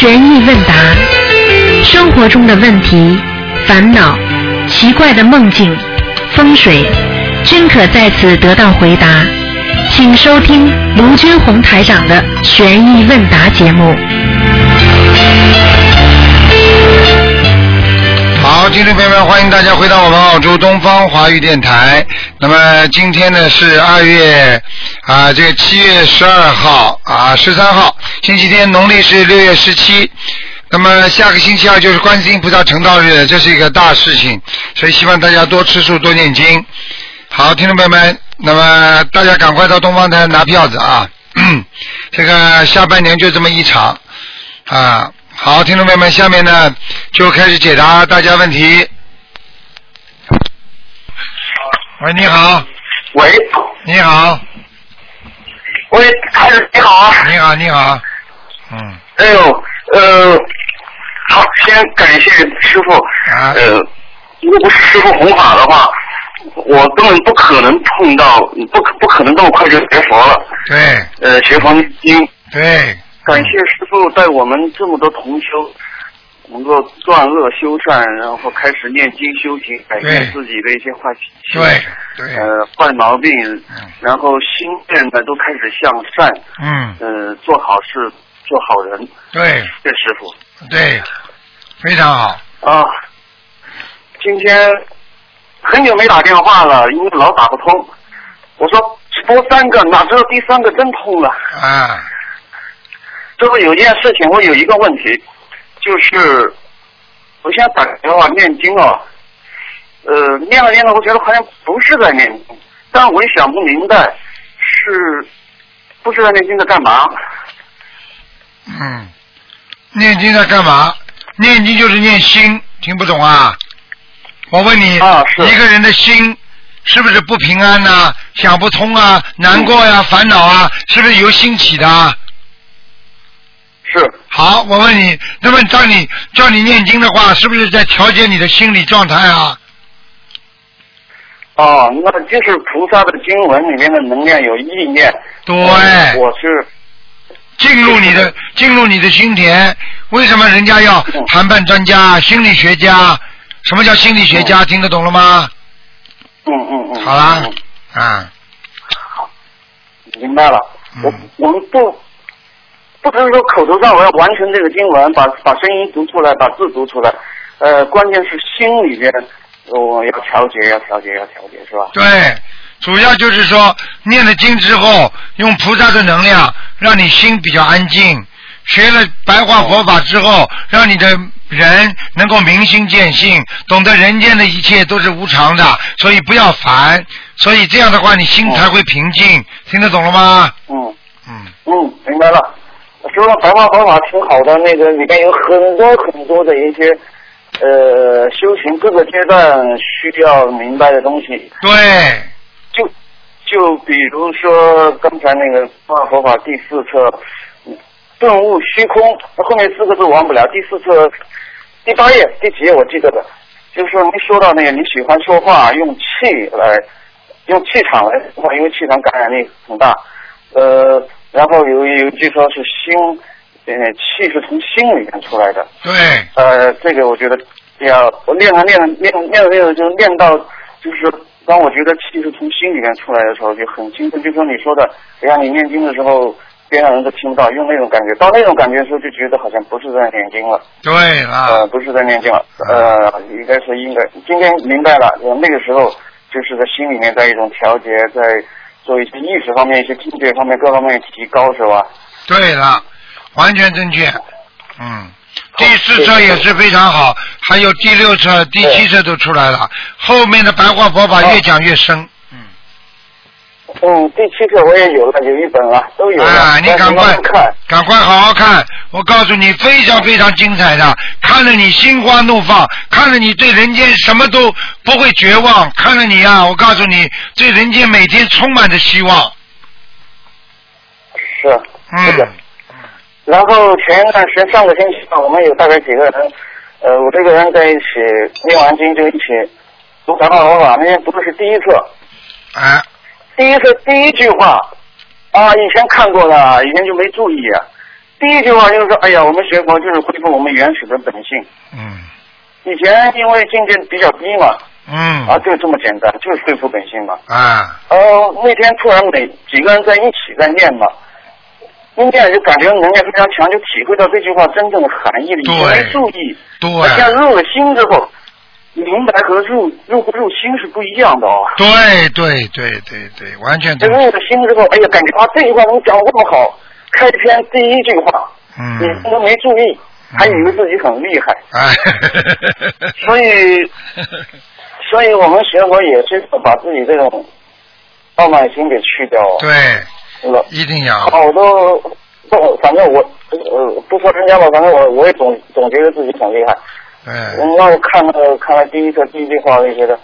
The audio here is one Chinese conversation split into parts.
悬疑问答，生活中的问题、烦恼、奇怪的梦境、风水，均可在此得到回答。请收听卢军红台长的悬疑问答节目。好，听众朋友们，欢迎大家回到我们澳洲东方华语电台。那么今天呢是二月啊，这个七月十二号啊，十三号，星期天，农历是六月十七。那么下个星期二就是观世音菩萨成道日，这是一个大事情，所以希望大家多吃素，多念经。好，听众朋友们，那么大家赶快到东方台拿票子啊！这个下半年就这么一场啊。好，听众朋友们，下面呢就开始解答大家问题。喂，你好，喂，你好，喂，台长你好啊！你好，你好，嗯，哎呦，呃，好，先感谢师傅。啊。呃，如果不是师傅弘法的话，我根本不可能碰到，不可不可能这么快就学佛了。对。呃，学佛念经，对，感谢师傅带我们这么多同修，能够断恶修善，然后开始念经修行，改变自己的一些坏习气。对对，呃，坏毛病，嗯。然后心念呢都开始向善，嗯，呃，做好事，做好人。对谢师傅对，非常好，啊，今天很久没打电话了，因为老打不通。我说只拨三个，哪知道第三个真通了。啊，师傅有一件事情，我有一个问题，就是我现在打电话念经哦，呃，念了念了，我觉得好像不是在念经，但我也想不明白，是不是在念经在干嘛？嗯，念经在干嘛？念经就是念心，听不懂啊？我问你，啊一个人的心是不是不平安呐、想不通啊，难过呀、烦恼啊，是不是由心起的啊？是好，我问你，那么当你叫你念经的话，是不是在调节你的心理状态啊？哦，那就是菩萨的经文里面的能量有意念。对呃我是进入你的进入你的心田，为什么人家要嗯谈判专家、心理学家？什么叫心理学家？听得懂了吗？嗯嗯嗯。好啦嗯，好，明白了。嗯我我们不不只是说口头上我要完成这个经文，把把声音读出来，把字读出来，呃，关键是心里边我要调节，要调节，要调节，是吧？对，主要就是说念了经之后，用菩萨的能量，让你心比较安静。学了白话佛法之后，让你的人能够明心见性，懂得人间的一切都是无常的，所以不要烦。所以这样的话，你心才会平静。听得懂了吗？嗯嗯，嗯，明白了。说白话佛法挺好的，那个里面有很多很多的一些呃修行各个阶段需要明白的东西。对，就就比如说刚才那个《白话佛法》第四册嗯“顿悟虚空”，后面四个字我忘不了。第四册第八页第几页我记得的，就是说您说到那个你喜欢说话，用气来用气场来说话，因为气场感染力很大。呃，然后有有一句说是心，呃，气是从心里面出来的。对，呃，这个我觉得要我练了练了练了练了练了，就练到就是当我觉得气是从心里面出来的时候，就很兴奋。就说你说的，哎呀，你念经的时候边上人都听不到，用那种感觉，到那种感觉的时候，就觉得好像不是在念经了，对呃，不是在念经了，呃，应该是应该今天明白了，呃那个时候就是在心里面在一种调节，在做一些意识方面、一些境界方面各方面提高，是吧？对了，完全正确。嗯，第四册也是非常好，还有第六册、第七册都出来了，后面的白话佛法越讲越深。嗯，嗯，第七册我也有了，有一本了，都有了。啊，你赶快看。赶快好好看！我告诉你，非常非常精彩的，看了你心花怒放，看了你对人间什么都不会绝望，看了你啊，我告诉你，对人间每天充满着希望。是。嗯，然后前段时间上个星期吧，我们有大概几个人，呃，我这个人在一起念完经就一起读白话佛法。那天读的是第一册，啊，第一册第一句话啊，以前看过了，以前就没注意啊。第一句话就是说，哎呀，我们学佛就是恢复我们原始的本性。嗯以前因为境界比较低嘛，嗯啊，就这么简单，就是恢复本性嘛。啊呃，那天突然每几个人在一起在念嘛，一念就感觉能量非常强，就体会到这句话真正的含义了。以前没对注意，对那现在入了心之后，明白和入入不入心是不一样的哦。对对对对对，完全这。入了心之后，哎呀，感觉啊这句话能讲得这么好，开篇第一句话，嗯你都没注意，还以为自己很厉害，哎，所以，所以我们学佛也是把自己这种傲慢心给去掉对，了。一定要。好多不，反正我呃不说人家吧，反正我我也总总觉得自己很厉害。对，嗯让我看了看了第一册第一句话，我就觉得，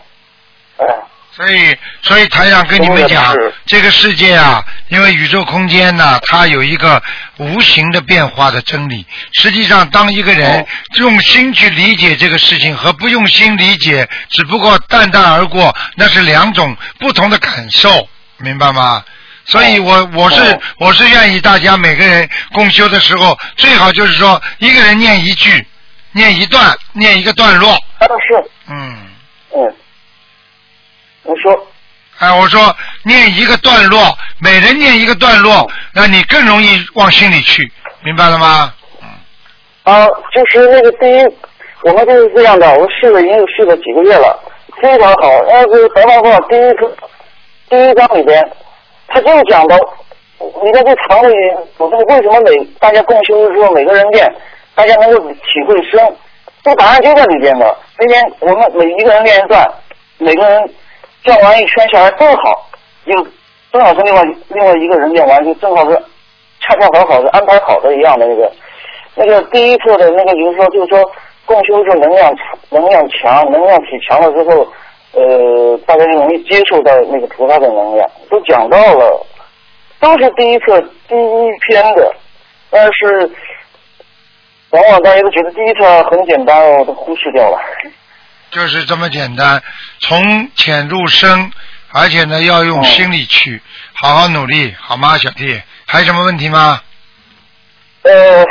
哎，所以所以台长跟你们讲，这个世界啊，因为宇宙空间呢，它有一个无形的变化的真理。实际上，当一个人哦用心去理解这个事情和不用心理解，只不过淡淡而过，那是两种不同的感受，明白吗？所以我我是哦。我是愿意大家每个人共修的时候，最好就是说一个人念一句，念一段，念一个段落，但是，嗯。嗯，我说，哎，我说念一个段落，每人念一个段落，那你更容易往心里去，明白了吗？啊，就是那个第一，我们就是这样的，我试了已经试了几个月了，非常好。要是白话话第一个第一章里边，他就是讲到，你在这堂里，我说为什么每大家共修的时候，每个人练，大家能够体会深，这答案就在里边的。那天我们每一个人练一段，每个人转完一圈下来正好，有正好是另外另外一个人练完，就正好是恰恰好好的安排好的一样的那个。那个第一次的那个，就是说，就是说，共修是能量能量强，能量体强了之后，呃，大家就容易接受到那个菩萨的能量，都讲到了，都是第一册第一篇的，但是往往大家都觉得第一册很简单哦，都忽视掉了。就是这么简单，从浅入深，而且呢要用哦心里去，好好努力，好吗，小弟？还有什么问题吗？呃，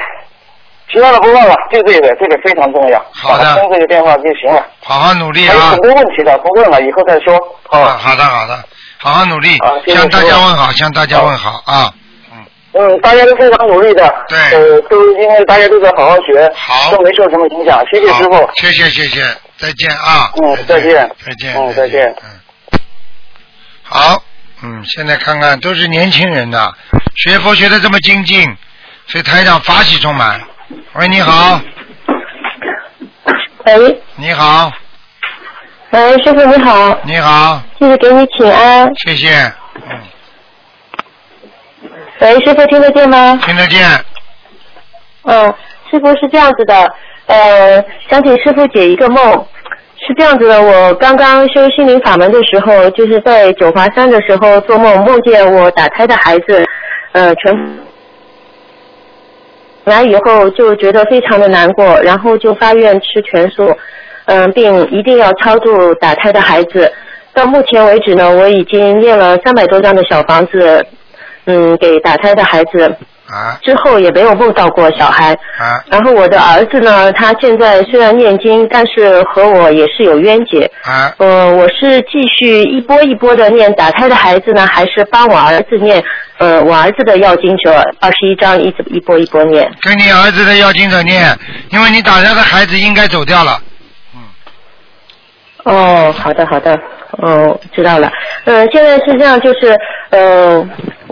其他的不问了，就这个，这个非常重要。好的打通这个电话就行了。好好努力啊还有很！多问题的，不问了，以后再说。啊，好的好的，好好努力向大家问好，向大家问好啊！嗯，大家都非常努力的。对呃，都因为大家都在好好学，好都没受什么影响。谢谢师傅。谢谢谢谢，再见啊！嗯再见再见，嗯再见嗯，好，嗯，现在看看都是年轻人呐，学佛学的这么精进，所以台长法喜充满。喂，你好，喂，你好，喂，师傅你好，你好，弟子给你请安。谢谢，嗯，喂，师傅听得见吗？听得见，嗯，师傅是这样子的，呃，想请师傅解一个梦。是这样子的，我刚刚修心灵法门的时候，就是在九华山的时候做梦，梦见我打胎的孩子，呃，全部来以后就觉得非常的难过，然后就发愿吃全素，嗯、并一定要超度打胎的孩子。到目前为止呢，我已经念了三百多张的小房子，嗯，给打胎的孩子。啊之后也没有梦到过小孩。啊然后我的儿子呢，他现在虽然念经，但是和我也是有冤结。啊，呃，我是继续一波一波的念打胎的孩子呢，还是帮我儿子念？呃，我儿子的要经者二十一章一直一波一波念。跟你儿子的要经者念，因为你打掉的孩子应该走掉了，嗯哦，好的好的，哦，知道了。嗯、现在是这样，就是呃，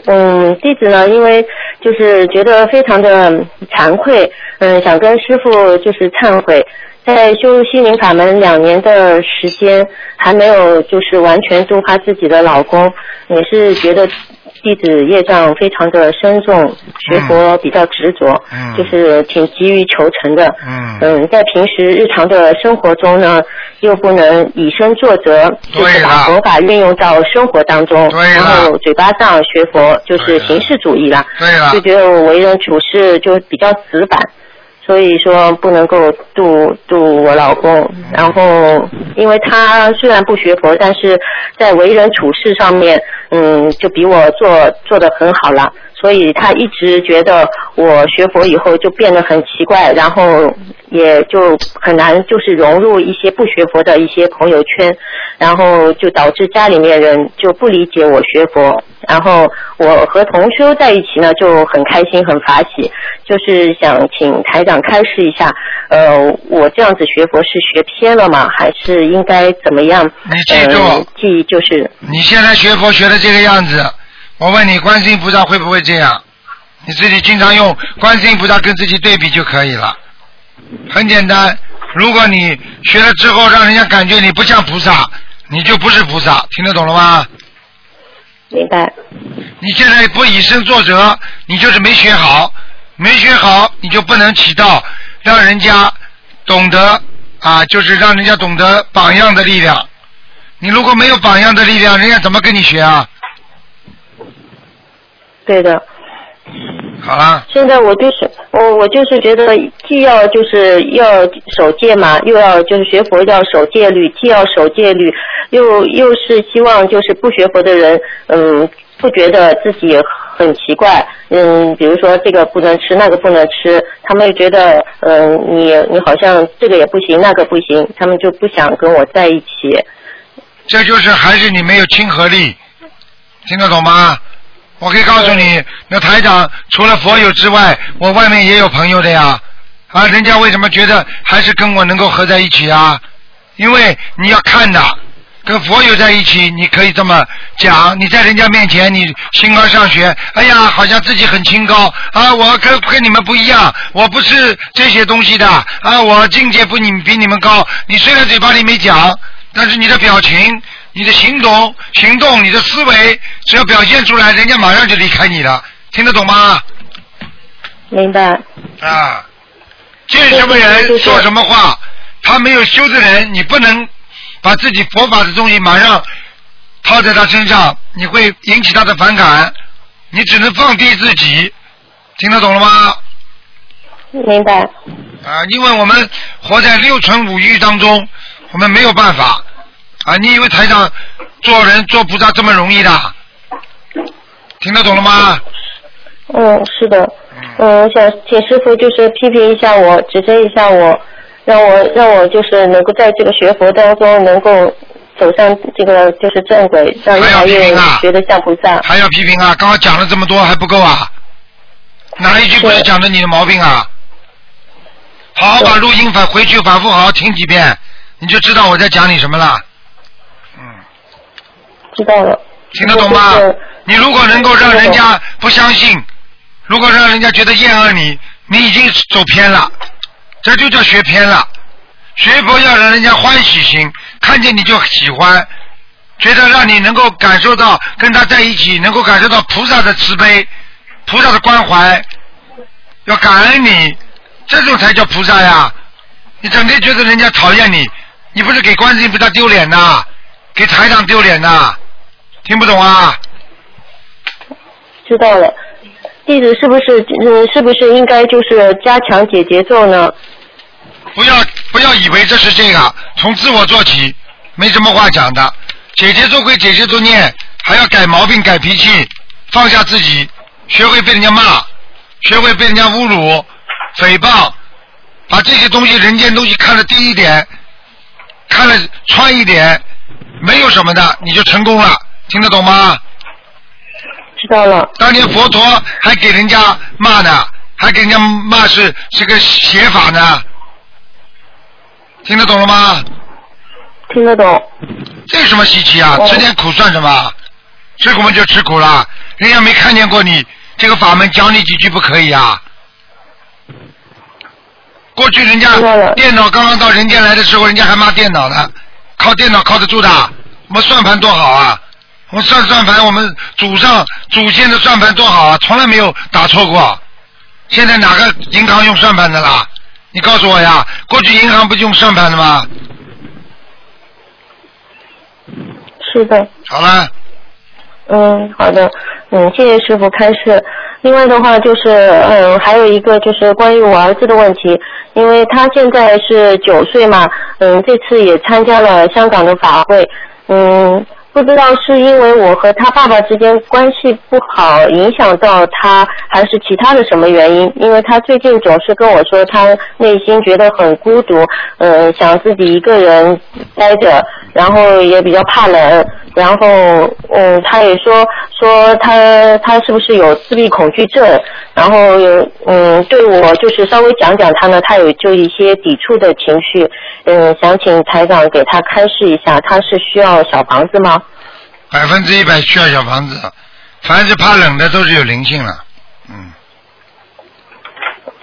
嗯，弟子呢，因为就是觉得非常的惭愧，嗯、想跟师傅就是忏悔，在修心灵法门两年的时间，还没有就是完全度化自己的老公，也是觉得弟子业障非常的深重，学佛比较执着，嗯就是挺急于求成的。嗯嗯，在平时日常的生活中呢，又不能以身作则，就是把佛法运用到生活当中，然后嘴巴上学佛就是形式主义啦，对了就觉得我为人处事就比较死板。所以说不能够度度我老公，然后因为他虽然不学佛，但是在为人处事上面，嗯，就比我做做的很好了。所以他一直觉得我学佛以后就变得很奇怪，然后也就很难就是融入一些不学佛的一些朋友圈，然后就导致家里面人就不理解我学佛，然后我和同修在一起呢就很开心很法喜，就是想请台长开示一下，呃，我这样子学佛是学偏了吗？还是应该怎么样？你记住呃，记就是你现在学佛学的这个样子，我问你，观世音菩萨会不会这样？你自己经常用观世音菩萨跟自己对比就可以了。很简单，如果你学了之后让人家感觉你不像菩萨，你就不是菩萨，听得懂了吗？明白，你现在不以身作则，你就是没学好，没学好你就不能起到让人家懂得啊，就是让人家懂得榜样的力量。你如果没有榜样的力量，人家怎么跟你学啊？对的。好啦，现在我就是我我就是觉得既要就是要守戒嘛，又要就是学佛要守戒律，既要守戒律，又又是希望就是不学佛的人，嗯，不觉得自己很奇怪，嗯，比如说这个不能吃，那个不能吃，他们又觉得，嗯，你你好像这个也不行，那个不行，他们就不想跟我在一起。这就是还是你没有亲和力，听得懂吗？我可以告诉你，那台长除了佛友之外，我外面也有朋友的呀。啊，人家为什么觉得还是跟我能够合在一起啊？因为你要看的，跟佛友在一起，你可以这么讲。你在人家面前，你清高上学，哎呀，好像自己很清高啊，我跟跟你们不一样，我不是这些东西的啊，我境界不你比你们高。你虽然嘴巴里没讲，但是你的表情。你的行动、行动、你的思维，只要表现出来，人家马上就离开你了，听得懂吗？明白。啊，见什么人说什么话，他没有修的人，你不能把自己佛法的东西马上套在他身上，你会引起他的反感，你只能放低自己，听得懂了吗？明白。啊，因为我们活在六尘五欲当中，我们没有办法。啊，你以为台上做人做菩萨这么容易的？听得懂了吗？嗯，是的。嗯，我想请师傅就是批评一下我，指正一下我，让我让我就是能够在这个学佛当中能够走上这个就是正轨，让越来越觉得像菩萨。还要批评啊！刚刚讲了这么多还不够啊？哪一句不是讲的你的毛病啊？好好把录音反回去反复好好听几遍，你就知道我在讲你什么了。知道了。听得懂吗？你如果能够让人家不相信，如果让人家觉得厌恶你，你已经走偏了，这就叫学偏了。学佛要让人家欢喜心，看见你就喜欢，觉得让你能够感受到跟他在一起，能够感受到菩萨的慈悲、菩萨的关怀，要感恩你，这种才叫菩萨呀！你整天觉得人家讨厌你，你不是给观世音菩萨丢脸呐，给台长丢脸呐！听不懂啊？知道了，弟子是不是嗯是不是应该就是加强解节奏呢？不要不要以为这是这个，从自我做起，没什么话讲的。姐姐做归姐姐做念，还要改毛病改脾气，放下自己，学会被人家骂，学会被人家侮辱、诽谤，把这些东西人间东西看得低一点，看得穿一点，没有什么的，你就成功了。听得懂吗？知道了。当年佛陀还给人家骂呢，还给人家骂是是个邪法呢，听得懂了吗？听得懂。这有什么稀奇啊？吃点苦算什么？吃苦嘛就吃苦了，人家没看见过你这个法门，讲你几句不可以啊？过去人家电脑刚刚到人间来的时候，人家还骂电脑呢，靠电脑靠得住的，我们算盘多好啊！我算算盘，我们祖上祖先的算盘多好啊，从来没有打错过。现在哪个银行用算盘的啦？你告诉我呀，过去银行不就用算盘的吗？是的。好了。嗯，好的，嗯，谢谢师傅开示。另外的话就是，嗯，还有一个就是关于我儿子的问题，因为他现在是九岁嘛，嗯，这次也参加了香港的法会，嗯。不知道是因为我和他爸爸之间关系不好，影响到他，还是其他的什么原因？因为他最近总是跟我说，他内心觉得很孤独，呃，想自己一个人待着，然后也比较怕冷，然后，嗯，他也说说他他是不是有自闭恐惧症？然后，嗯，对我就是稍微讲讲他呢，他有就一些抵触的情绪，嗯，想请台长给他开示一下，他是需要小房子吗？百分之一百需要小房子，凡是怕冷的都是有灵性了，嗯，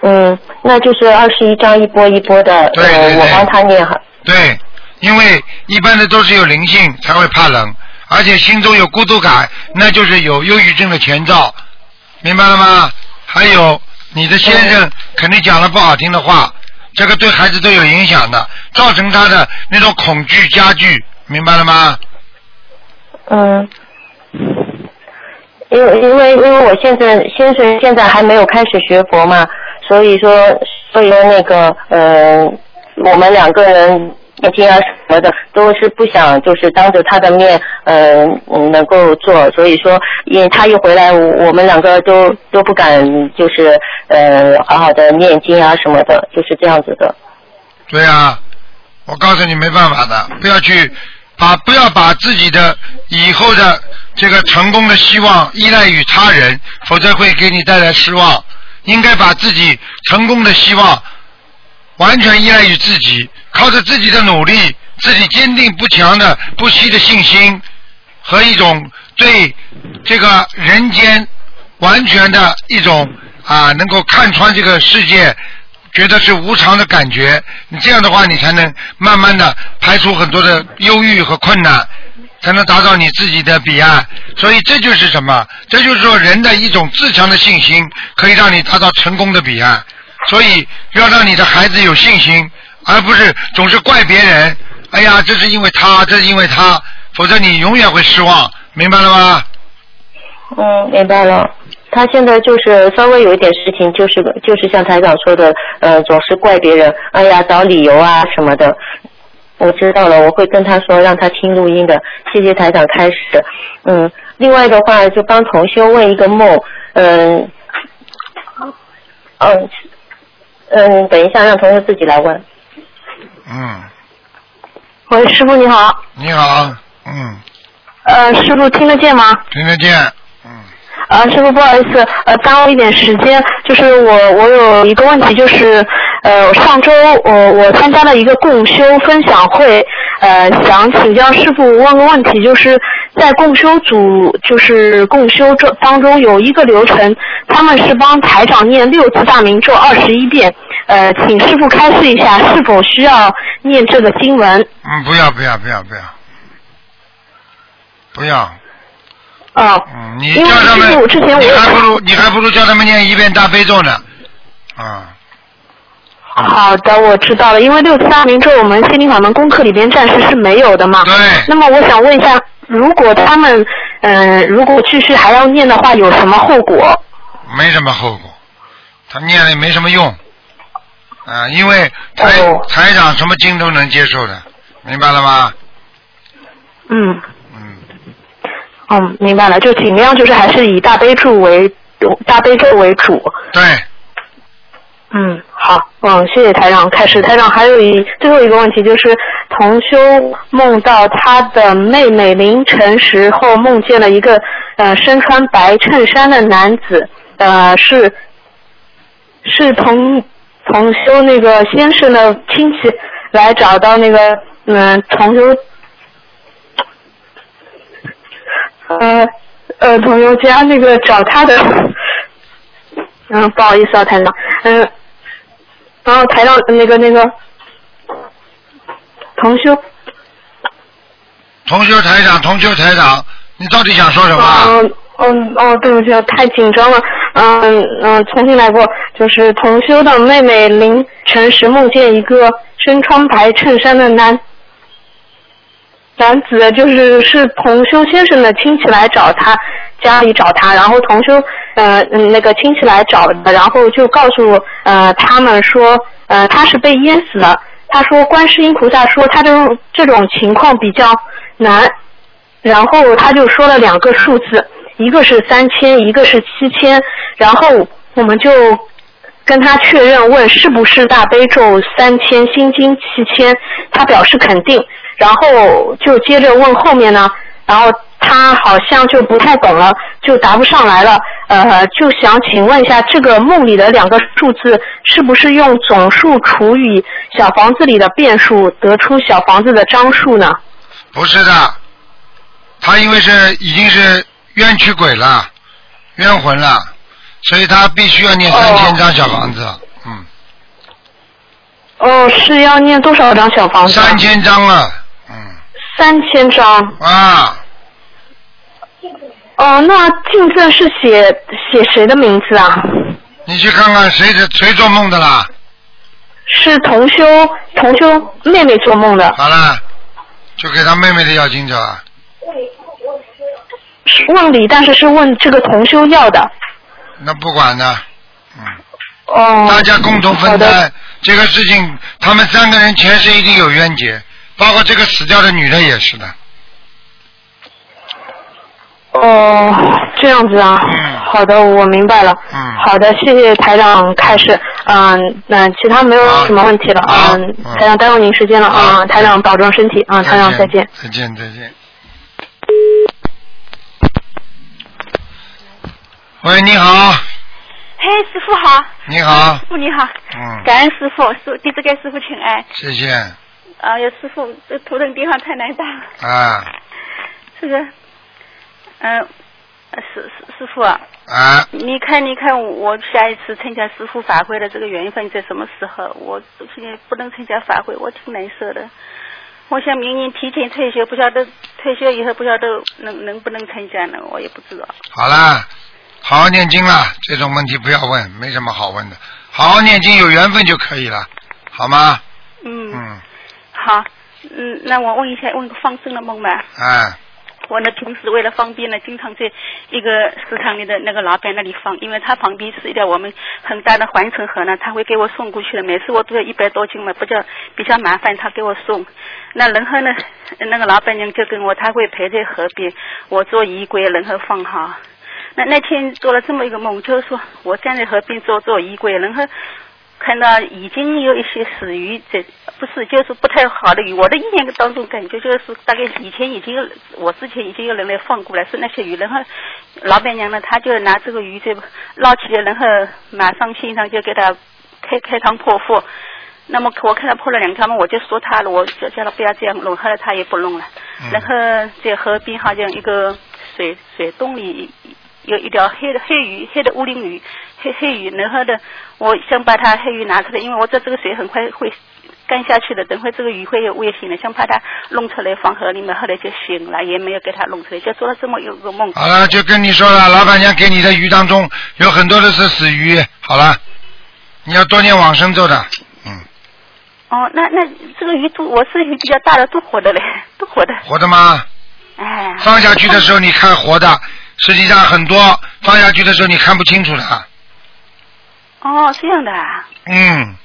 嗯，那就是二十一张一波一波的，对对呃，对我帮他念哈。对，因为一般的都是有灵性才会怕冷，而且心中有孤独感，那就是有忧郁症的前兆，明白了吗？还有你的先生肯定讲了不好听的话，这个对孩子都有影响的，造成他的那种恐惧加剧，明白了吗？嗯，因为因为因为我现在先生现在还没有开始学佛嘛，所以说所以说那个呃，我们两个人念经啊什么的都是不想就是当着他的面呃能够做，所以说因为他一回来，我们两个都都不敢就是呃好好的念经啊什么的，就是这样子的。对啊，我告诉你没办法的，不要去把不要把自己的以后的这个成功的希望依赖于他人，否则会给你带来失望。应该把自己成功的希望完全依赖于自己，靠着自己的努力，自己坚定不强的不息的信心和一种对这个人间完全的一种啊，能够看穿这个世界，觉得是无常的感觉。你这样的话，你才能慢慢的排除很多的忧郁和困难，才能达到你自己的彼岸。所以这就是什么？这就是说人的一种自强的信心，可以让你达到成功的彼岸。所以要让你的孩子有信心，而不是总是怪别人。哎呀，这是因为他，这是因为他，否则你永远会失望，明白了吗？嗯，明白了。他现在就是稍微有一点事情，就是就是像台长说的，呃，总是怪别人，哎呀，找理由啊什么的。我知道了，我会跟他说，让他听录音的。谢谢台长开始。嗯，另外的话，就帮同修问一个梦，嗯，嗯，嗯，等一下，让同学自己来问。嗯，喂，师傅你好，你好，嗯，呃，师傅听得见吗？听得见，嗯，呃，师傅不好意思，呃，耽误一点时间，就是我我有一个问题，就是呃，上周我我参加了一个共修分享会，呃，想请教师傅问个问题，就是在共修组就是共修这当中有一个流程，他们是帮台长念六字大明咒二十一遍，呃，请师傅开示一下是否需要念这个经文？嗯，不要不要不要不要，不要，哦、嗯，你叫他们，之前我你还不如你还不如叫他们念一遍大悲咒呢，啊，好的，我知道了。因为六字大明咒我们心灵法门功课里边暂时是没有的嘛。对那么我想问一下，如果他们嗯、呃如果继续还要念的话，有什么后果？没什么后果，他念了也没什么用，啊，因为台、哦。台长什么经都能接受的，明白了吗？嗯，嗯，哦，明白了，就尽量就是还是以大悲咒为大悲咒为主。对，嗯，好，嗯，谢谢台长开始。台长还有一最后一个问题就是，同修梦到他的妹妹凌晨时候梦见了一个呃身穿白衬衫的男子，呃是是同同修那个先生的亲戚来找到那个嗯、同修呃呃同修家那个找他的。嗯，不好意思啊，台长。嗯，然后抬到那个那个同修，同修台长，同修台长，你到底想说什么？嗯嗯哦，对不起，太紧张了。嗯嗯，重新来过，就是同修的妹妹凌晨时梦见一个身穿白衬衫的男男子，就是是同修先生的亲戚来找他家里找他，然后同修呃嗯那个亲戚来找的，然后就告诉呃他们说呃他是被淹死的。他说观世音菩萨说他这种这种情况比较难，然后他就说了两个数字，一个是三千，一个是七千，然后我们就跟他确认问是不是大悲咒三千，心经七千，他表示肯定，然后就接着问后面呢，然后他好像就不太懂了，就答不上来了，呃，就想请问一下，这个梦里的两个数字是不是用总数除以小房子里的变数得出小房子的张数呢？不是的，他因为是已经是冤屈鬼了，冤魂了，所以他必须要念三千张小房子，嗯，哦，是要念多少张小房子啊？三千张啊，嗯，三千张。啊，哦，那进证是写写谁的名字啊？你去看看谁是谁做梦的啦？是同修同修妹妹做梦的，好了，就给他妹妹的要金者啊，问里，但是是问这个同修要的。那不管的，嗯，哦。大家共同分担这个事情，他们三个人前世一定有冤结，包括这个死掉的女的也是的，哦，这样子啊。嗯好的，我明白了。嗯好的，谢谢台长开始。嗯，那其他没有什么问题了。好嗯，嗯台长耽误您时间了好啊，台长保重身体啊，台长再见。，再见，再见。喂，你好，嘿，师傅好。你好师，傅你好。嗯，感恩师傅，师弟子给师傅请安。谢谢，啊，有师傅，这图腾电话太难打了。啊这个，嗯、呃师师师傅啊，啊，你看你看我下一次参加师傅法会的这个缘分在什么时候？我现在不能参加法会，我挺难受的。我想明年提前退休，不晓得退休以后不晓得能能不能参加呢？我也不知道。好啦，好好念经啦，这种问题不要问，没什么好问的，好好念经，有缘分就可以了，好吗？嗯，嗯，好，嗯，那我问一下，问个放生的梦吧。哎，我呢，平时为了方便呢，经常在一个食堂里的那个老板那里放，因为他旁边是一条我们很大的环城河呢，他会给我送过去的。每次我都要一百多斤嘛，比较比较麻烦，他给我送。那然后呢，那个老板娘就跟我，他会陪在河边，我做衣柜，然后放好。那那天做了这么一个梦，就是说我站在河边做做衣柜，然后看到已经有一些死鱼在，不是就是不太好的鱼。我的意念当中感觉就是大概以前已经有我之前已经有人来放过来，是那些鱼，然后老板娘呢，她就拿这个鱼就捞起来，然后马上现场就给他开开膛破腹。那么我看他破了两条嘛，我就说他了，我就叫他不要这样弄，后来他也不弄了。然后在河边好像一个水水洞里有一条黑的黑鱼，黑的乌鳞鱼，黑黑鱼。然后呢，我想把它黑鱼拿出来，因为我知道这个水很快会干下去的，等会这个鱼会有危险的，想把它弄出来放河里面，后来就醒了，也没有给它弄出来，就做了这么一个梦。好了，就跟你说了，老板娘给你的鱼当中有很多的是死鱼，好了，你要多念往生咒的，嗯，哦，那那这个鱼都我是鱼比较大的，都活的嘞，都活的。活的吗？哎。放下去的时候你看活的，实际上很多放下去的时候你看不清楚的，哦，这样的啊。嗯，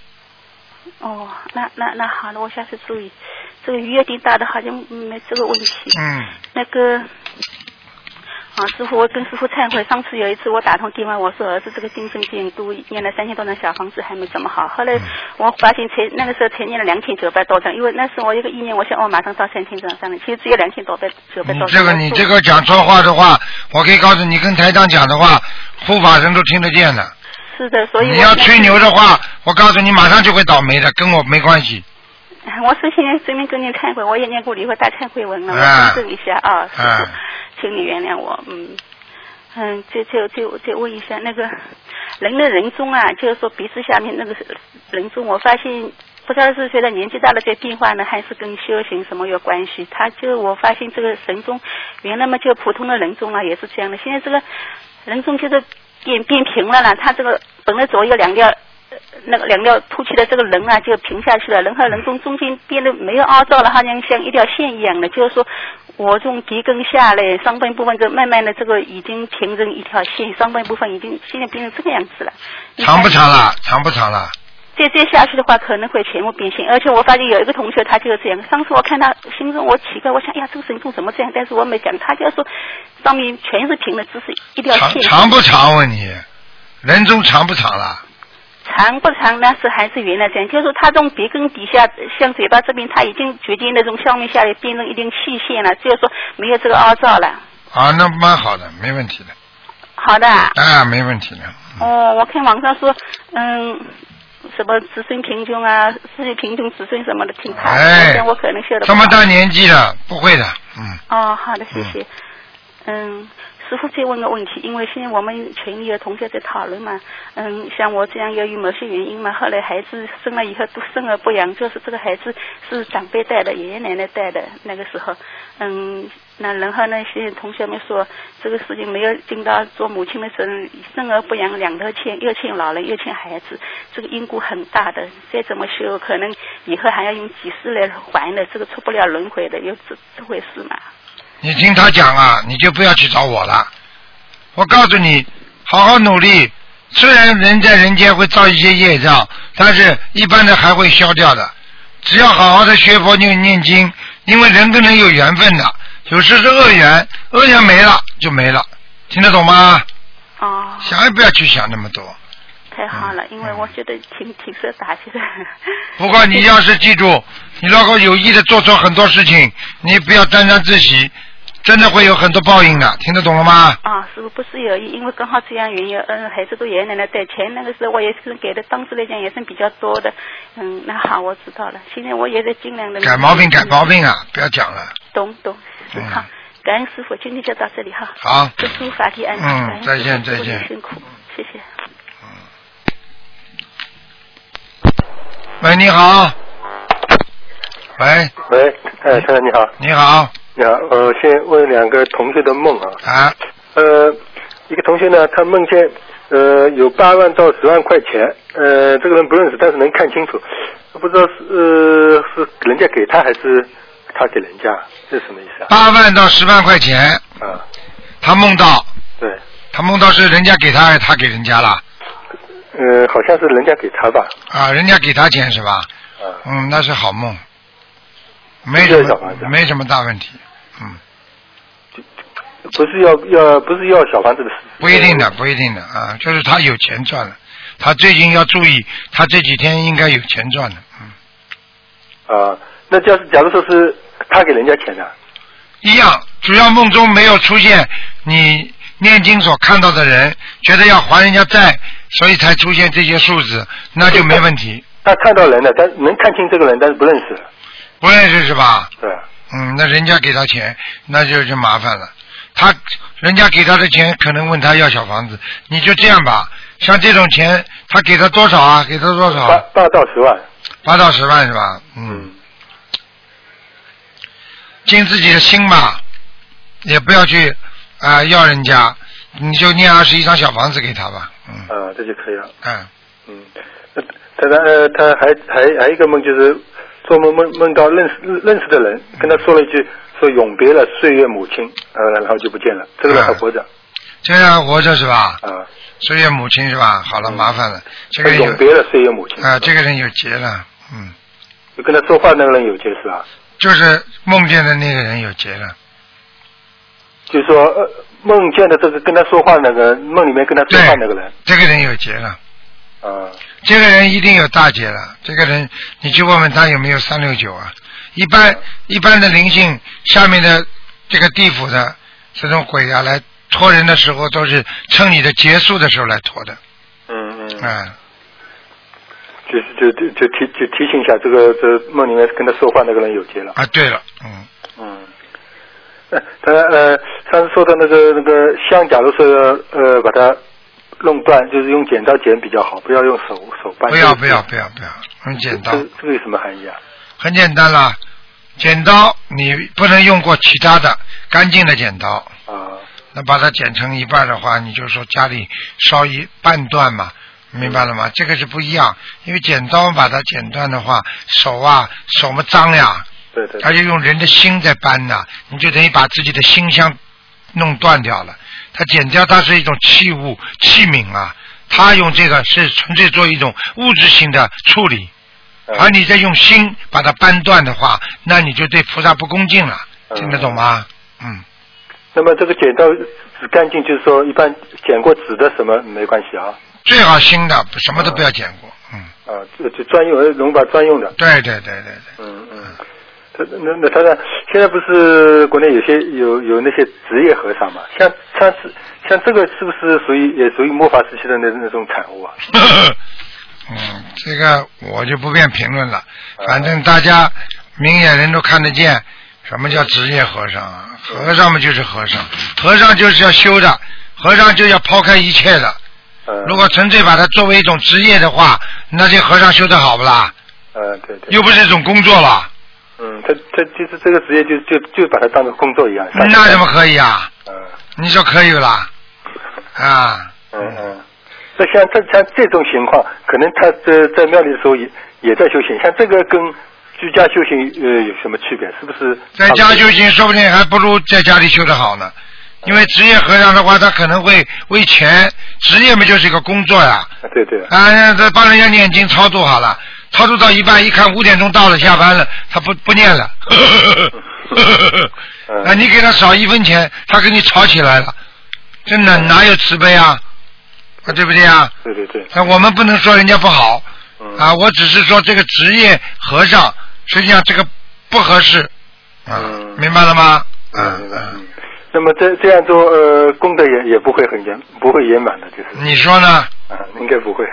哦，那那那好了，我下次注意。这个鱼有点大的，好像没这个问题。嗯。那个，啊，师傅，我跟师傅忏悔，上次有一次我打通电话，我说儿子这个精神病都念了三千多张小房子还没怎么好，后嗯来我发现才那个时候才念了两千九百多张，因为那时候我一个意念，我想我马上到三千张上了，其实只有两千多百九百多张。你这个你这个讲错话的话，我可以告诉你，跟台长讲的话，护法神都听得见的。是的，所以你要吹牛的话，我告诉你，马上就会倒霉的，跟我没关系。我是现在专门跟您忏悔，我也念过离婚大忏悔文了，啊我纠正一下啊，师啊傅，请你原谅我，嗯，嗯，就就就就问一下那个人的人中啊，就是说鼻子下面那个人中，我发现不知道是觉得年纪大了在变化呢，还是跟修行什么有关系？他就我发现这个人中，原来嘛就普通的人中啊也是这样的，现在这个人中就是变变平了啦，他这个本来左右两条。那个两条凸起的这个人啊，就平下去了，人和人中中间变得没有凹造了，好像像一条线一样的。就是说，我从鼻根下来，上半部分就慢慢的这个已经平成一条线，上半部分已经现在变成这个样子了。长不长了？长不长了？再再下去的话，可能会全部变形。而且我发现有一个同学他就是这样。上次我看他心中我奇怪，我想哎呀，这个神经怎么这样？但是我没讲，他就说上面全是平的，只是一条长线。长不长？问你，人中长不长了？长不长？呢是还是原来这样，就是说他从鼻根底下像嘴巴这边，他已经逐渐那种上面下来变成一定细线了，就是说没有这个凹造了。啊，那蛮好的，没问题的。好的。啊，没问题的。哦，我看网上说，嗯，什么子孙贫穷啊，子女贫穷子孙什么的，挺怕的。哎我可能学的。这么大年纪了，不会的，嗯。哦，好的，谢谢。嗯，嗯师傅再问个问题，因为现在我们群里的同学在讨论嘛，嗯，像我这样由于某些原因嘛，后来孩子生了以后都生而不养，就是这个孩子是长辈带的，爷爷奶奶带的，那个时候，嗯，那然后那些同学们说这个事情没有尽到做母亲的责任，生而不养，两头欠，又欠老人又欠孩子，这个因果很大的，再怎么修，可能以后还要用几世来还的，这个出不了轮回的，有这这回事嘛？你听他讲啊，你就不要去找我了。我告诉你，好好努力。虽然人在人间会造一些业障，但是一般的还会消掉的。只要好好的学佛念念经，因为人跟人有缘分的，有时是恶缘，恶缘没了就没了，听得懂吗？哦。想也不要去想那么多。太好了，因为我觉得挺挺受打击的。不过你要是记住，你如果有意的做错很多事情，你不要沾沾自喜，真的会有很多报应的，听得懂了吗？啊，师傅不是有意，因为刚好这样原因，嗯，孩子都爷爷奶奶带钱，那个时候我也是给的，当时来讲也是比较多的，嗯，那好，我知道了，现在我也在尽量的改毛病改毛病啊，不要讲了。懂懂，嗯好，感恩师傅，今天就到这里哈。好祝师傅法体安康，嗯再见再见辛苦，谢谢。喂，你好。喂，喂，哎，先生你好。你好。你好，呃，先问两个同学的梦啊。啊。呃，一个同学呢，他梦见呃有八万到十万块钱，呃，这个人不认识，但是能看清楚，不知道是呃是人家给他还是他给人家，这是什么意思啊？八万到十万块钱，啊，他梦到，对，他梦到是人家给他还是他给人家了？呃，好像是人家给他吧。啊，人家给他钱是吧？啊。嗯，那是好梦，没什么没什么大问题，嗯，不是要要不是要小房子的事，不一定的，不一定的啊，就是他有钱赚了，他最近要注意，他这几天应该有钱赚了，嗯，啊，那假假如说是他给人家钱的，一样，主要梦中没有出现你念经所看到的人，觉得要还人家债，所以才出现这些数字，那就没问题。他看到人了，但能看清这个人，但是不认识。不认识是吧？对。嗯，那人家给他钱，那就就麻烦了。他人家给他的钱，可能问他要小房子，你就这样吧。像这种钱，他给他多少啊？给他多少？八八到十万。八到十万是吧？嗯。尽自己的心吧，也不要去啊、要人家，你就念二十一张小房子给他吧。嗯。啊，这就可以了。嗯。嗯，那他他呃他还还还有一个梦就是做梦梦梦到认识认识的人跟他说了一句说永别了岁月母亲，呃然后就不见了，这个人还活着。这样活着是吧？啊。岁月母亲是吧？好了，麻烦了，这个人永别了岁月母亲。啊，这个人有劫了，嗯，就跟他说话那个人有劫是吧？就是梦见的那个人有劫了。就是说呃梦见的这个跟他说话那个梦里面跟他说话那个人。这个人有劫了，啊。这个人一定有大劫了。这个人，你去问问他有没有三六九啊？一般一般的灵性下面的这个地府的这种鬼啊，来拖人的时候，都是趁你的结束的时候来拖的。嗯嗯。啊，就是就就就提就提醒一下，这个这梦里面跟他说话那个人有劫了。啊，对了，嗯。嗯。呃，他呃上次说的那个那个香，假如说呃把它弄断，就是用剪刀剪比较好，不要用手手掰。不要不要不要不要，用剪刀。这这个有什么含义啊？很简单啦，剪刀你不能用过其他的干净的剪刀。啊。那把它剪成一半的话，你就说家里烧一半段嘛，明白了吗？这个是不一样，因为剪刀把它剪断的话，手啊手嘛脏呀，对对。而且用人的心在搬呐，你就等于把自己的心相弄断掉了。它剪掉它是一种器物器皿啊，它用这个是纯粹做一种物质性的处理，嗯而你再用心把它扳断的话，那你就对菩萨不恭敬了，听得懂吗？嗯，那么这个剪刀纸干净，就是说一般剪过纸的什么没关系啊？最好新的，什么都不要剪过。嗯，啊，这就专用，龙宝专用的。对对对对对。嗯嗯。他那那他呢？现在不是国内有些有有那些职业和尚嘛？像像是像这个是不是属于也属于末法时期的那那种产物啊？嗯，这个我就不便评论了。反正大家明眼人都看得见，什么叫职业和尚啊？和尚嘛就是和尚，和尚就是要修的，和尚就要抛开一切的。嗯。如果纯粹把它作为一种职业的话，那这和尚修的好不啦？嗯，对对。又不是一种工作了，嗯，他他就是这个职业就就就把它当做工作一样。那怎么可以啊？嗯。你说可以不啦？啊。嗯嗯。那像这像这种情况，可能他在在庙里的时候也也在修行，像这个跟居家修行呃有什么区别？是不是？在家修行说不定还不如在家里修的好呢。因为职业和尚的话，他可能会为钱，职业嘛就是一个工作呀。对对。啊，这帮人家念经操作好了，超度到一半，一看五点钟到了，下班了，他不不念了。啊，你给他少一分钱，他跟你吵起来了，真的哪有慈悲啊？啊，对不对啊？对对对。那我们不能说人家不好，嗯啊，我只是说这个职业和尚，实际上这个不合适，啊，明白了吗？嗯。嗯。那么这这样做，呃，功德也也不会很圆，不会圆满的，就是。你说呢？啊，应该不会。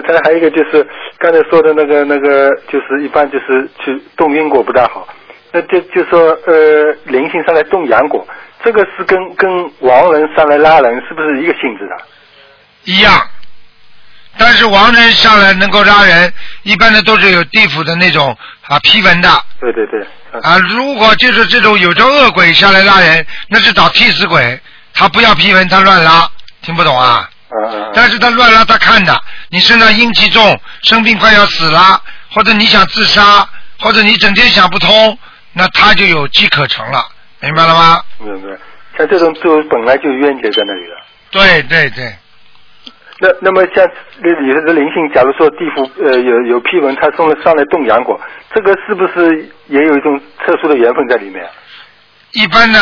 那他还有一个就是刚才说的那个那个，就是一般就是去动因果不大好，那就就说呃灵性上来动阳果，这个是跟跟亡人上来拉人是不是一个性质的？一样，但是亡人上来能够拉人，一般的都是有地府的那种啊批文的。对对对。啊，如果就是这种有着恶鬼下来拉人，那是找替死鬼，他不要批文，他乱拉，听不懂啊？嗯但是他乱拉，他看的，你身上阴气重，生病快要死了，或者你想自杀，或者你整天想不通，那他就有机可乘了，明白了吗？明白。像这种就本来就冤结在那里了。对对对。那那么像那里头的灵性，假如说地府呃有有批文，他送了上来动阳果，这个是不是也有一种特殊的缘分在里面？一般呢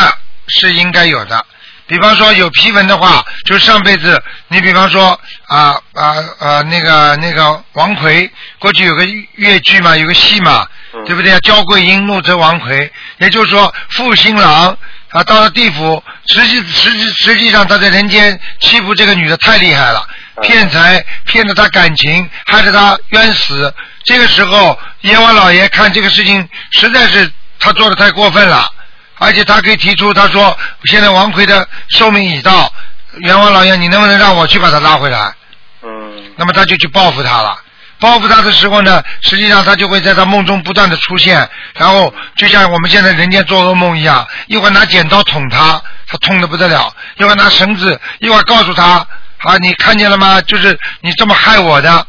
是应该有的。比方说有批文的话，就上辈子你比方说啊啊啊那个那个王奎，过去有个越剧嘛，有个戏嘛，对不对啊？焦桂英怒责王奎，也就是说负心郎啊到了地府，实际实际实际上他在人间欺负这个女的太厉害了，骗财骗了她感情，害得她冤死。这个时候阎王老爷看这个事情实在是他做的太过分了。而且他可以提出，他说现在王奎的寿命已到，阎王老爷，你能不能让我去把他拉回来？嗯。那么他就去报复他了。报复他的时候呢，实际上他就会在他梦中不断的出现，然后就像我们现在人间做噩梦一样，一会儿拿剪刀捅他，他痛的不得了；一会儿拿绳子，一会儿告诉他啊，你看见了吗？就是你这么害我的。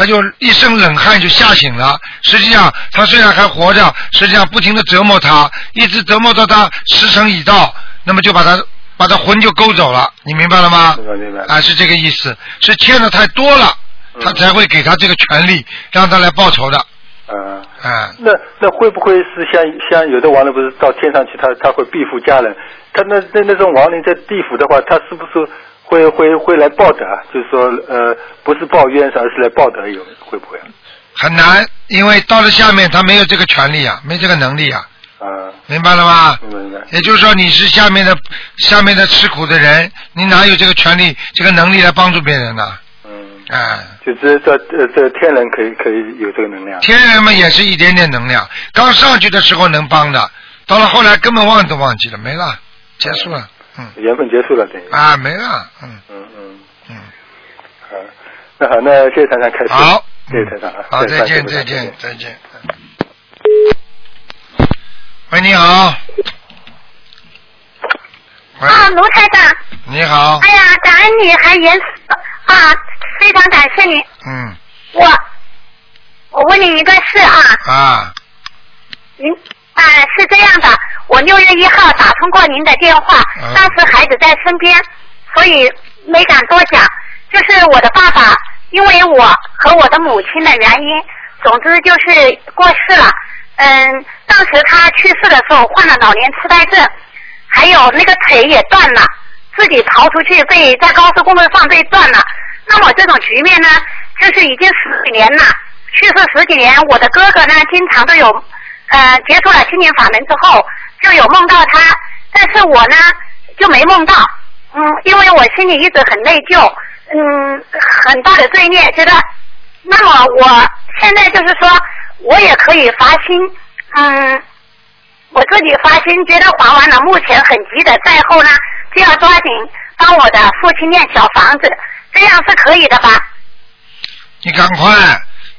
他就一身冷汗就吓醒了。实际上，他虽然还活着，实际上不停的折磨他，一直折磨到他时辰已到，那么就把他把他魂就勾走了。你明白了吗？明白明白。啊，是这个意思，是欠的太多了，他才会给他这个权利，让他来报仇的。嗯。嗯。那那会不会是像像有的亡人不是到天上去，他他会庇护家人，他那那那种亡灵在地府的话，他是不是？会会会来报答，就是说呃，不是报冤，而是来报答，有会不会？很难，因为到了下面他没有这个权利啊，没这个能力啊。啊。明白了吗？明白。也就是说，你是下面的下面的吃苦的人，你哪有这个权利、这个能力来帮助别人呢？嗯。啊。就这这呃这天人可以可以有这个能量。天人们也是一点点能量，刚上去的时候能帮的，到了后来根本忘都忘记了，没了，结束了。嗯，缘分结束了，等于啊，没了，嗯嗯嗯嗯，好，那好，那谢谢台长开始，好，谢谢台长啊，好，再见，再见，再见。喂，你好。啊，卢台长。你好。哎呀，感恩你还延死啊，非常感谢你。嗯。我我问你一个事啊。啊。您啊是这样的，我六月一号打通过您的电话，当时孩子在身边，所以没敢多讲，就是我的爸爸，因为我和我的母亲的原因，总之就是过世了。嗯，当时他去世的时候患了老年痴呆症，还有那个腿也断了，自己逃出去被在高速公路上被断了。那么这种局面呢，就是已经十几年了，去世十几年。我的哥哥呢，经常都有，呃，接触了青年法门之后，就有梦到他，但是我呢就没梦到。嗯，因为我心里一直很内疚，嗯，很大的罪孽，觉得，那么我现在就是说，我也可以发心，嗯，我自己发心，觉得还完了目前很急的债后呢，就要抓紧帮我的父亲念小房子，这样是可以的吧？你赶快！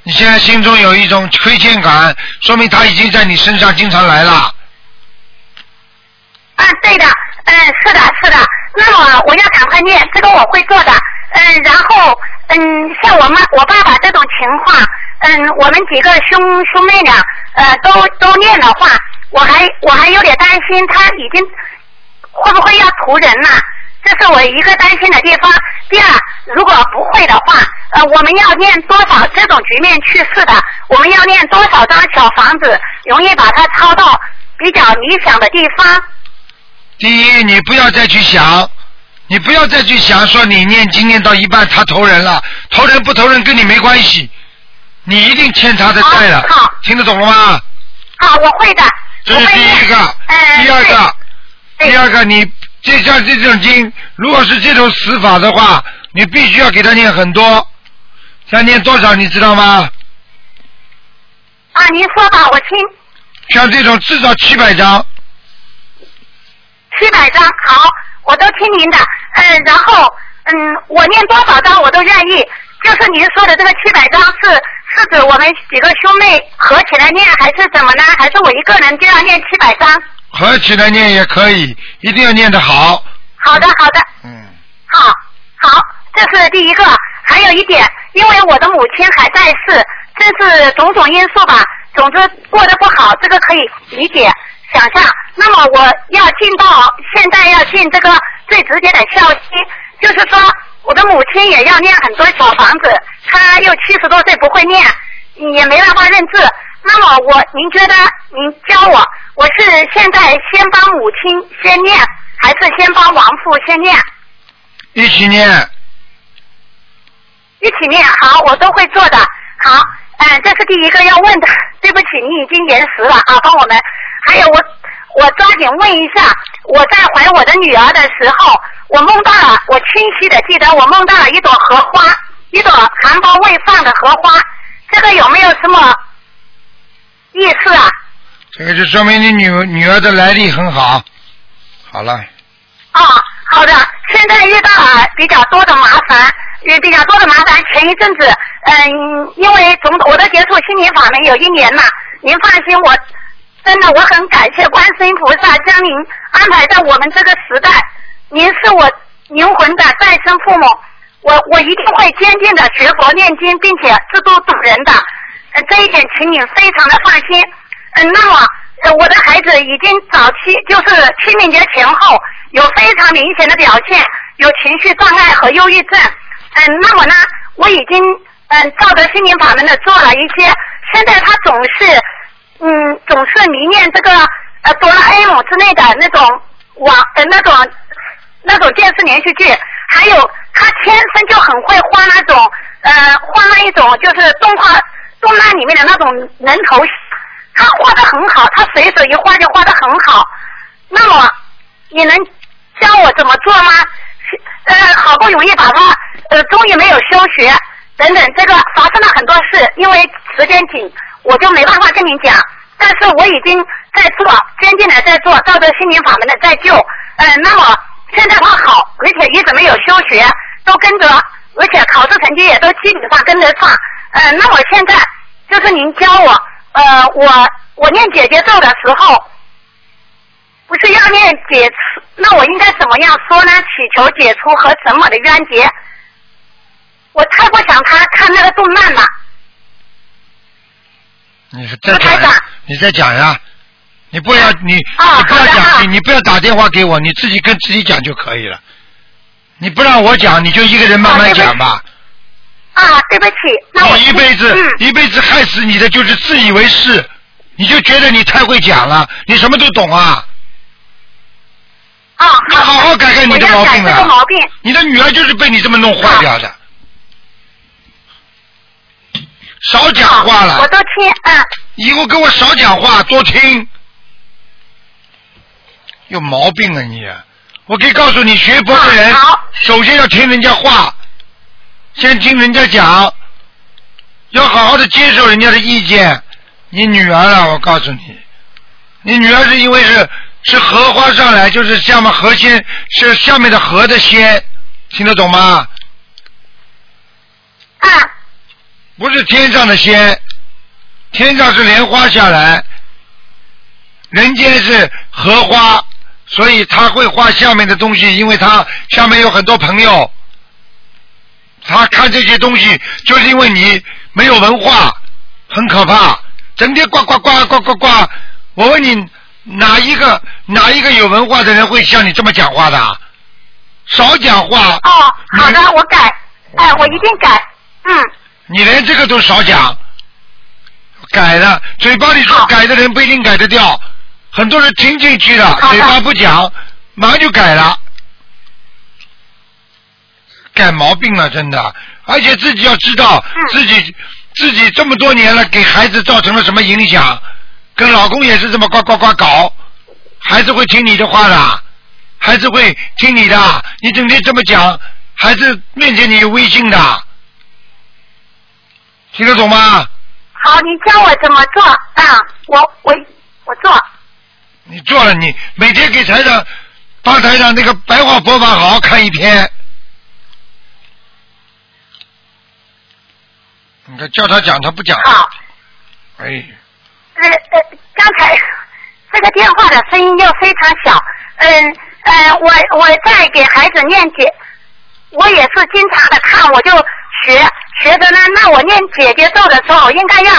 你现在心中有一种亏欠感，说明他已经在你身上经常来了。嗯，对的，嗯，是的，是的。那么我要赶快念，这个我会做的。嗯，然后嗯，像我妈、我爸爸这种情况，嗯，我们几个兄兄妹俩，呃，都都念的话，我还我还有点担心，他已经会不会要屠人了？这是我一个担心的地方。第二，如果不会的话，呃，我们要念多少这种局面去世的？我们要念多少张小房子，容易把它抄到比较理想的地方？第一，你不要再去想，你不要再去想说你念经念到一半他投人了，投人不投人跟你没关系，你一定欠他的债了。好，听得懂了吗？好，我会的。这是第一个，第二个，第二个，你就像这种经，如果是这种死法的话，你必须要给他念很多，要念多少你知道吗？啊，您说吧，我听。像这种至少七百张。七百张，好，我都听您的。嗯，然后嗯，我念多少张我都愿意。就是您说的这个七百张是是指我们几个兄妹合起来念，还是怎么呢？还是我一个人就要念七百张？合起来念也可以，一定要念得好。好的，好的。嗯。好，好，这是第一个。还有一点，因为我的母亲还在世，这是种种因素吧。总之过得不好，这个可以理解。想象，那么我要尽到现在要尽这个最直接的孝心，就是说我的母亲也要念很多小房子，她又七十多岁不会念，也没办法认字。那么我，您觉得您教我，我是现在先帮母亲先念，还是先帮亡父先念？一起念。一起念，好，我都会做的。好，嗯，这是第一个要问的。对不起，你已经延时了啊，帮我们。还有我，我抓紧问一下，我在怀我的女儿的时候，我梦到了，我清晰的记得我梦到了一朵荷花，一朵含苞未放的荷花，这个有没有什么意思啊？这个就说明你女女儿的来历很好。好了。啊，好的。现在遇到了比较多的麻烦，也比较多的麻烦。前一阵子，嗯，因为从我都接触心灵法门有一年了，您放心我。真的，我很感谢观世音菩萨将您安排在我们这个时代。您是我灵魂的再生父母，我我一定会坚定的学佛念经，并且自度度人的。这一点，请你非常的放心。嗯，那么我的孩子已经早期就是清明节前后有非常明显的表现，有情绪障碍和忧郁症。嗯，那么呢，我已经嗯照着心灵法门的做了一些，现在他总是。嗯，总是迷恋这个呃哆啦 A 梦之类的那种网呃那种那种电视连续剧，还有他天生就很会画那种呃画那一种就是动画动漫里面的那种人头，他画的很好，他随手一画就画的很好。那么你能教我怎么做吗？呃，好不容易把他呃终于没有休学等等，这个发生了很多事，因为时间紧。我就没办法跟你讲，但是我已经在做，坚定的在做，照着心灵法门的在救。嗯，那么现在他好，而且一直没有休学，都跟着，而且考试成绩也都基本上跟得上。嗯，那我现在就是您教我，呃，我我念姐姐咒的时候，不是要念解除，那我应该怎么样说呢？祈求解除和什么的冤结？我太不想他看那个动漫了。你再讲呀！你再讲呀！你不要你你不要讲你你不要打电话给我，你自己跟自己讲就可以了。你不让我讲，你就一个人慢慢讲吧。啊，对不起，那我一辈子、嗯一辈子害死你的就是自以为是，你就觉得你太会讲了，你什么都懂啊。啊，你好好改改你的毛病啊这个毛病。你的女儿就是被你这么弄坏掉的。少讲话了。我都听，嗯。以后跟我少讲话，多听。有毛病啊你！我可以告诉你，学佛的人，首先要听人家话，先听人家讲，要好好的接受人家的意见。你女儿啊，我告诉你，你女儿是因为是是荷花上来，就是下面荷仙，是下面的荷的仙，听得懂吗？啊。不是天上的仙，天上是莲花下来，人间是荷花，所以他会画下面的东西，因为他下面有很多朋友，他看这些东西，就是因为你没有文化，很可怕，整天呱呱呱呱呱呱。我问你，哪一个哪一个有文化的人会像你这么讲话的？少讲话。哦，好的，我改，哎，我一定改，嗯。你连这个都少讲，改了，嘴巴里说改的人不一定改得掉，很多人听进去了，嘴巴不讲，马上就改了，改毛病了，真的，而且自己要知道自己自己这么多年了，给孩子造成了什么影响，跟老公也是这么呱呱呱搞，孩子会听你的话的，孩子会听你的，你整天这么讲，孩子面前你有威信的。听得懂吗？好，你教我怎么做啊？我我我做。你做了，你每天给台长、帮台长那个白话佛法好好看一篇。你看叫他讲，他不讲。好。哎，呃呃，刚才这个电话的声音又非常小，嗯呃，我我在给孩子念解，我也是经常的看，我就学学着呢。那我念姐姐咒的时候，应该要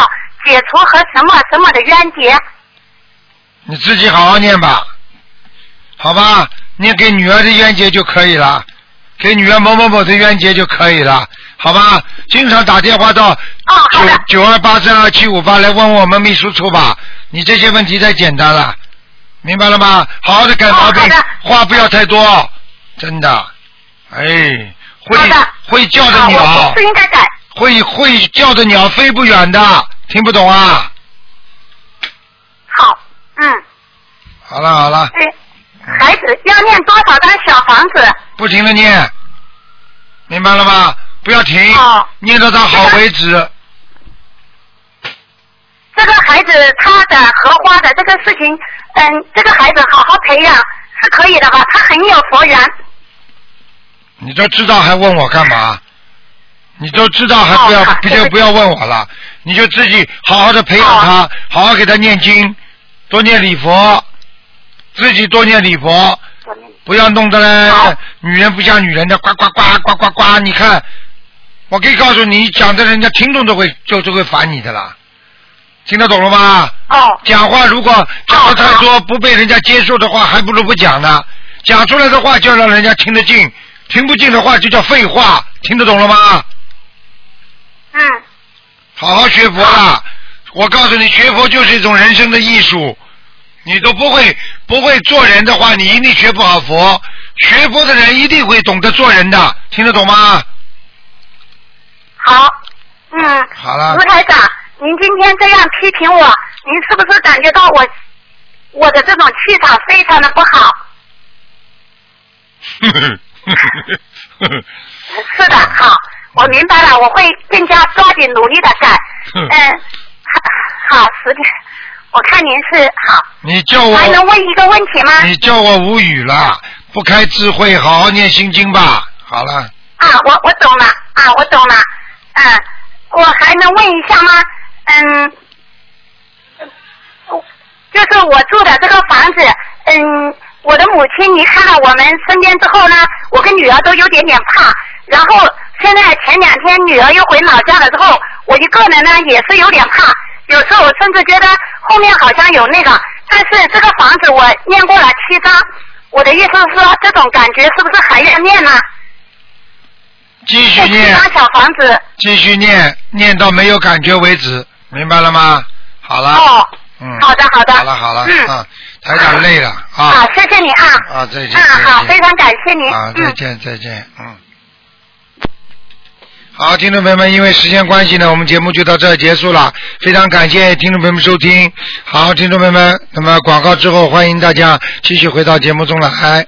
解除和什么什么的冤结。你自己好好念吧，好吧？念给女儿的冤结就可以了，给女儿某某某的冤结就可以了，好吧？经常打电话到九九二八三二七五八来问问我们秘书处吧，你这些问题太简单了，明白了吗？好好的改毛病，话不要太多，真的，哎，会会叫的鸟，是应该改。会会叫的鸟飞不远的，听不懂啊？好，嗯，好了好了，对，孩子要念多少张小房子？不停的念，明白了吗？不要停，念到他好为止。这个孩子他的荷花的这个事情，嗯，这个孩子好好培养是可以的吧？他很有佛缘。你都知道还问我干嘛？你都知道还不要不就不要问我了？你就自己好好的培养他，好好给他念经，多念礼佛，自己多念礼佛，不要弄得嘞，女人不像女人的呱呱呱呱呱呱。你看，我可以告诉你，讲的人家听众都会就就会烦你的啦。听得懂了吗？哦。讲话如果讲的太多，不被人家接受的话，还不如不讲呢。讲出来的话就要让人家听得进，听不进的话就叫废话。听得懂了吗？嗯。好好学佛啦！我告诉你，学佛就是一种人生的艺术。你都不会不会做人的话，你一定学不好佛。学佛的人一定会懂得做人的，听得懂吗？好了卢台长，您今天这样批评我，您是不是感觉到我我的这种气场非常的不好？是的，好，我明白了，我会更加抓紧努力的改。嗯，好，好十点，我看您是好。你叫我还能问一个问题吗？你叫我无语了，不开智慧，好好念心经吧。好了，啊，我我懂了，啊，我懂了，嗯，我还能问一下吗？嗯，就是我住的这个房子，嗯，我的母亲离开了我们身边之后呢，我跟女儿都有点点怕，然后现在前两天女儿又回老家了之后，我一个人呢也是有点怕，有时候我甚至觉得后面好像有那个，但是这个房子我念过了七章，我的意思是说这种感觉是不是还要念呢？继续念，小房子。继续念，念到没有感觉为止，明白了吗？好了。哦。嗯。好的好的好了好了，嗯啊，台长累了啊。啊，谢谢你啊。啊，再见。啊，好，非常感谢你。啊，再嗯。见再见，嗯。好，听众朋友们，因为时间关系呢，我们节目就到这儿结束了。非常感谢听众朋友们收听。好，听众朋友们，那么广告之后，欢迎大家继续回到节目中来。